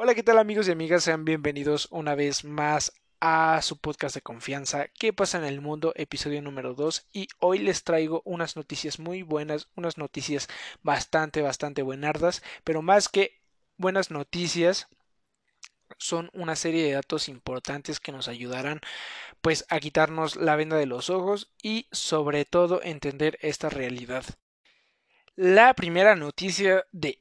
Hola, ¿qué tal amigos y amigas? Sean bienvenidos una vez más a su podcast de confianza ¿Qué pasa en el mundo? episodio número 2 y hoy les traigo unas noticias muy buenas, unas noticias bastante, bastante buenardas, pero más que buenas noticias son una serie de datos importantes que nos ayudarán pues a quitarnos la venda de los ojos y sobre todo entender esta realidad. La primera noticia de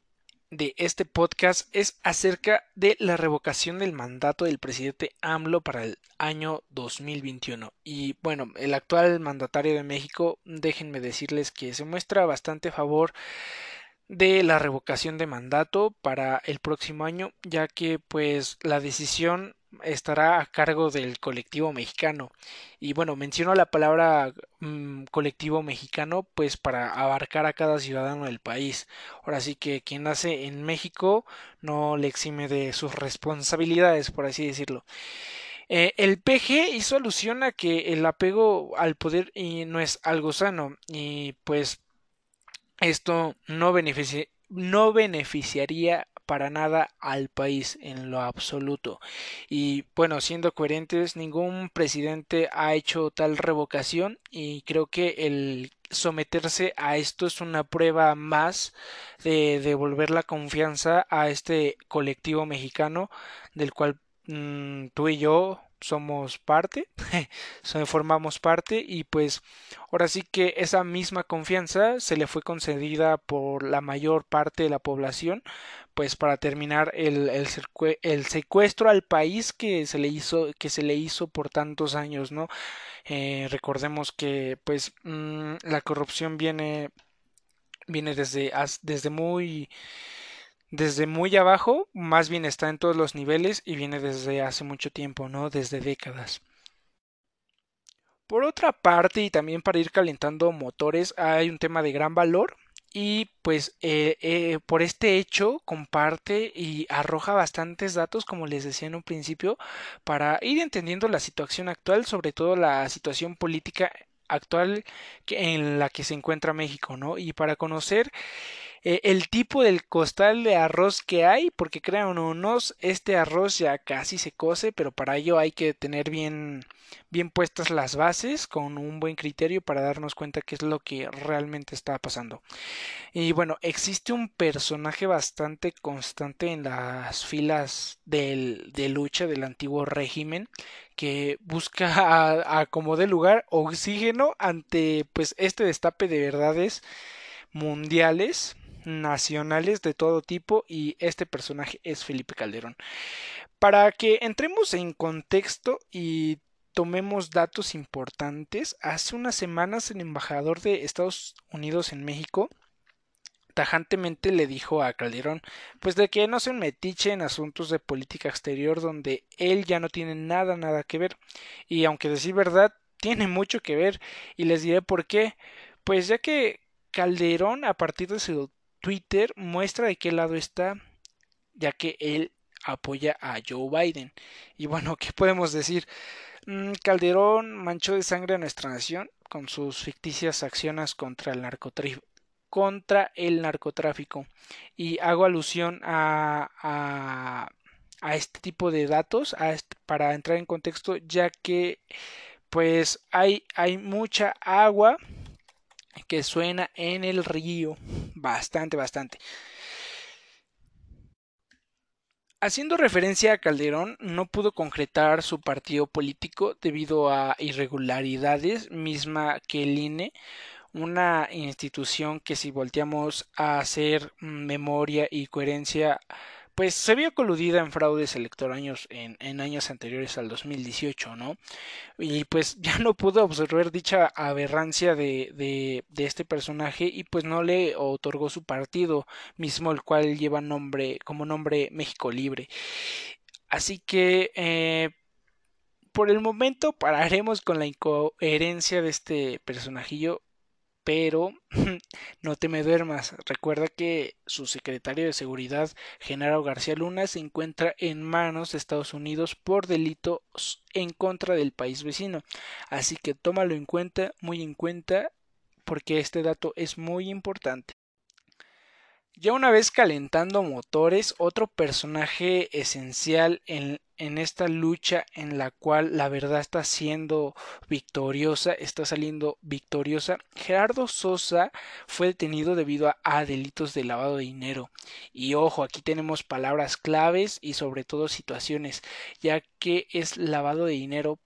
de este podcast es acerca de la revocación del mandato del presidente AMLO para el año 2021. Y bueno, el actual mandatario de México, déjenme decirles que se muestra bastante a favor de la revocación de mandato para el próximo año, ya que pues la decisión estará a cargo del colectivo mexicano. Y bueno, menciono la palabra mm, colectivo mexicano pues para abarcar a cada ciudadano del país. Ahora sí que quien nace en México no le exime de sus responsabilidades, por así decirlo. Eh, el PG hizo alusión a que el apego al poder no es algo sano y pues esto no, no beneficiaría para nada al país en lo absoluto. Y bueno, siendo coherentes, ningún presidente ha hecho tal revocación y creo que el someterse a esto es una prueba más de devolver la confianza a este colectivo mexicano del cual mm, tú y yo somos parte, formamos parte y pues ahora sí que esa misma confianza se le fue concedida por la mayor parte de la población pues para terminar el, el, secuestro al país que se le hizo que se le hizo por tantos años no eh, recordemos que pues mm, la corrupción viene viene desde desde muy desde muy abajo, más bien está en todos los niveles y viene desde hace mucho tiempo, ¿no? Desde décadas. Por otra parte, y también para ir calentando motores, hay un tema de gran valor y pues eh, eh, por este hecho comparte y arroja bastantes datos, como les decía en un principio, para ir entendiendo la situación actual, sobre todo la situación política actual en la que se encuentra México, ¿no? Y para conocer eh, el tipo del costal de arroz que hay, porque crean o no, este arroz ya casi se cose, pero para ello hay que tener bien, bien puestas las bases con un buen criterio para darnos cuenta qué es lo que realmente está pasando. Y bueno, existe un personaje bastante constante en las filas del, de lucha del antiguo régimen que busca a, como de lugar oxígeno ante pues este destape de verdades mundiales nacionales de todo tipo y este personaje es Felipe Calderón. Para que entremos en contexto y tomemos datos importantes, hace unas semanas el embajador de Estados Unidos en México tajantemente le dijo a Calderón pues de que no se metiche en asuntos de política exterior donde él ya no tiene nada nada que ver y aunque decir verdad tiene mucho que ver y les diré por qué pues ya que Calderón a partir de su Twitter muestra de qué lado está, ya que él apoya a Joe Biden. Y bueno, ¿qué podemos decir? Mm, Calderón manchó de sangre a nuestra nación con sus ficticias acciones contra el narcotráfico contra el narcotráfico y hago alusión a, a, a este tipo de datos para entrar en contexto ya que pues hay, hay mucha agua que suena en el río. Bastante, bastante. Haciendo referencia a Calderón, no pudo concretar su partido político debido a irregularidades, misma que el INE, una institución que si volteamos a hacer memoria y coherencia pues se vio coludida en fraudes electorales en, en, años anteriores al 2018, ¿no? Y pues ya no pudo observar dicha aberrancia de, de, de, este personaje y pues no le otorgó su partido mismo, el cual lleva nombre, como nombre México Libre. Así que eh, por el momento pararemos con la incoherencia de este personajillo pero no te me duermas. Recuerda que su secretario de Seguridad, Genaro García Luna, se encuentra en manos de Estados Unidos por delitos en contra del país vecino. Así que tómalo en cuenta, muy en cuenta, porque este dato es muy importante. Ya una vez calentando motores, otro personaje esencial en, en, esta lucha en la cual la verdad está siendo victoriosa, está saliendo victoriosa, Gerardo Sosa fue detenido debido a, delitos de lavado de dinero. Y ojo, aquí tenemos palabras claves y sobre todo situaciones, ya que es lavado de dinero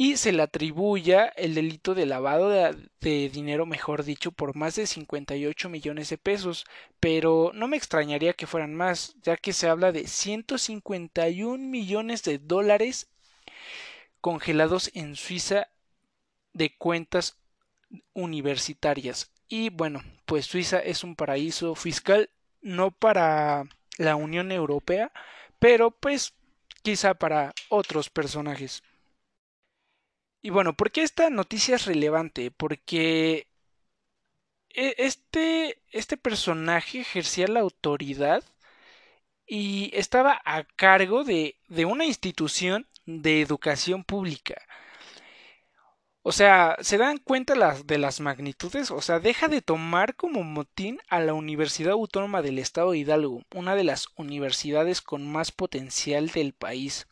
y se le atribuya el delito de lavado de, dinero, mejor dicho, por más de 58 millones de pesos, pero no me extrañaría que fueran más, ya que se habla de 151 millones de dólares congelados en Suiza de cuentas universitarias. Y bueno, pues Suiza es un paraíso fiscal no para la Unión Europea, pero pues quizá para otros personajes. Y bueno, ¿por qué esta noticia es relevante? Porque e, este, este personaje ejercía la autoridad y estaba a cargo de, de una institución de educación pública. O sea, ¿se dan cuenta de las magnitudes? O sea, deja de tomar como motín a la Universidad Autónoma del Estado de Hidalgo, una de las universidades con más potencial del país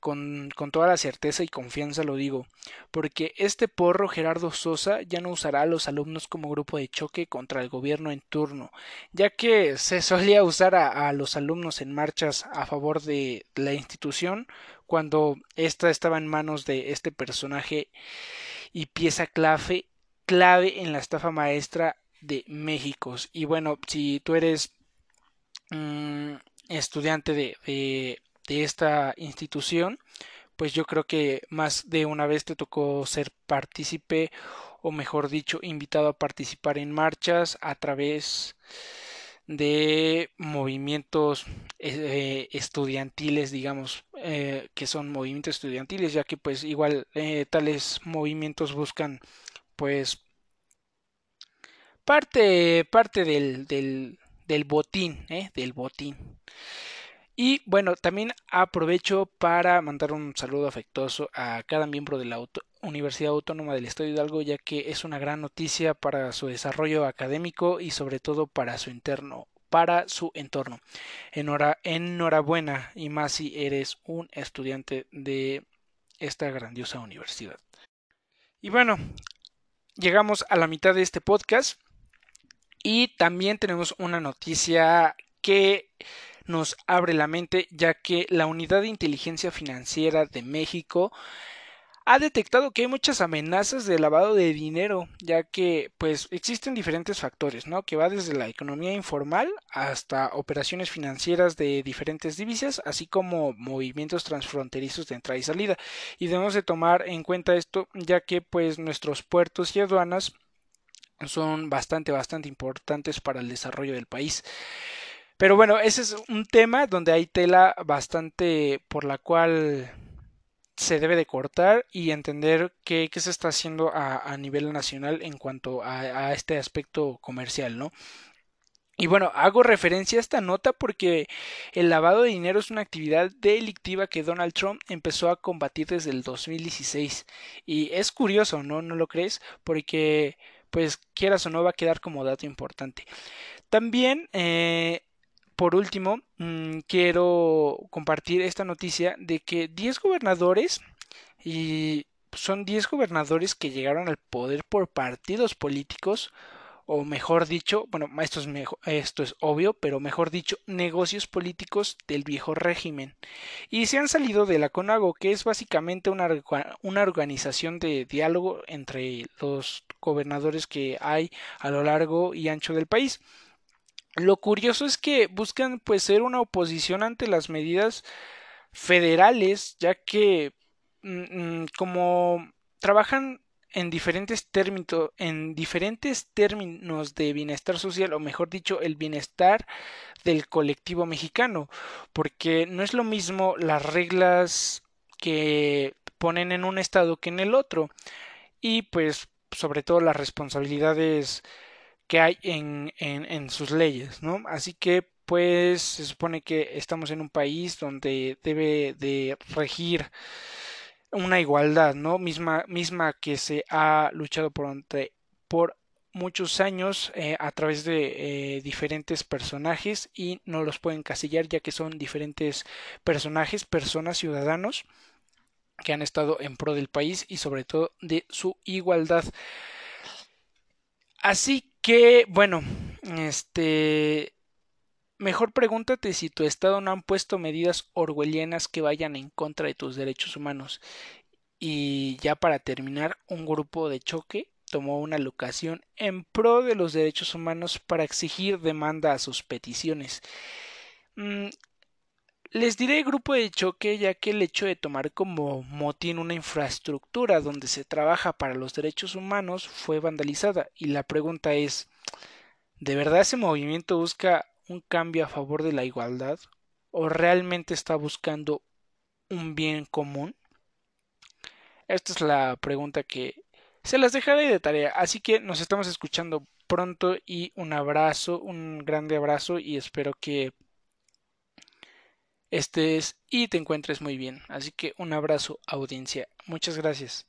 con, con, toda la certeza y confianza lo digo, porque este porro Gerardo Sosa ya no usará a los alumnos como grupo de choque contra el gobierno en turno, ya que se solía usar a, los alumnos en marchas a favor de la institución cuando ésta estaba en manos de este personaje y pieza clave, clave en la estafa maestra de México. Y bueno, si tú eres mmm, estudiante de de esta institución, pues yo creo que más de una vez te tocó ser partícipe o mejor dicho invitado a participar en marchas a través de movimientos eh, estudiantiles digamos eh, que son movimientos estudiantiles ya que pues igual eh, tales movimientos buscan pues parte parte del, del, del botín del botín y bueno, también aprovecho para mandar un saludo afectuoso a cada miembro de la Universidad Autónoma del Estado de Hidalgo, ya que es una gran noticia para su desarrollo académico y sobre todo para su interno, para su entorno. enhorabuena y más si eres un estudiante de esta grandiosa universidad. Y bueno, llegamos a la mitad de este podcast y también tenemos una noticia que nos abre la mente ya que la Unidad de Inteligencia Financiera de México ha detectado que hay muchas amenazas de lavado de dinero, ya que pues existen diferentes factores, ¿no? Que va desde la economía informal hasta operaciones financieras de diferentes divisas, así como movimientos transfronterizos de entrada y salida. Y debemos de tomar en cuenta esto, ya que pues nuestros puertos y aduanas son bastante bastante importantes para el desarrollo del país. Pero bueno, ese es un tema donde hay tela bastante por la cual se debe de cortar y entender qué, qué se está haciendo a, a, nivel nacional en cuanto a, a este aspecto comercial, ¿no? Y bueno, hago referencia a esta nota porque el lavado de dinero es una actividad delictiva que Donald Trump empezó a combatir desde el 2016. Y es curioso, ¿no? ¿No lo crees? Porque, pues, quieras o no, va a quedar como dato importante. También eh, por último, mmm, quiero compartir esta noticia de que 10 gobernadores y son 10 gobernadores que llegaron al poder por partidos políticos o mejor dicho, bueno, esto es, esto es obvio, pero mejor dicho, negocios políticos del viejo régimen. Y se han salido de la CONAGO, que es básicamente una, una organización de diálogo entre los gobernadores que hay a lo largo y ancho del país. Lo curioso es que buscan pues ser una oposición ante las medidas federales, ya que mm, mm, como trabajan en diferentes términos, en diferentes términos de bienestar social, o mejor dicho, el bienestar del colectivo mexicano, porque no es lo mismo las reglas que ponen en un estado que en el otro, y pues sobre todo las responsabilidades que hay en, en, en sus leyes, ¿no? Así que pues se supone que estamos en un país donde debe de regir una igualdad, ¿no? Misma, misma que se ha luchado por, por muchos años eh, a través de eh, diferentes personajes y no los pueden casillar ya que son diferentes personajes, personas, ciudadanos que han estado en pro del país y sobre todo de su igualdad. Así que, bueno, este... Mejor pregúntate si tu Estado no han puesto medidas orwellianas que vayan en contra de tus derechos humanos. Y ya para terminar, un grupo de choque tomó una locación en pro de los derechos humanos para exigir demanda a sus peticiones. Les diré grupo de choque ya que el hecho de tomar como motín una infraestructura donde se trabaja para los derechos humanos fue vandalizada. Y la pregunta es ¿de verdad ese movimiento busca un cambio a favor de la igualdad o realmente está buscando un bien común? Esta es la pregunta que se las dejaré de tarea, así que nos estamos escuchando pronto y un abrazo, un grande abrazo y espero que estés y te encuentres muy bien. Así que un abrazo audiencia. Muchas gracias.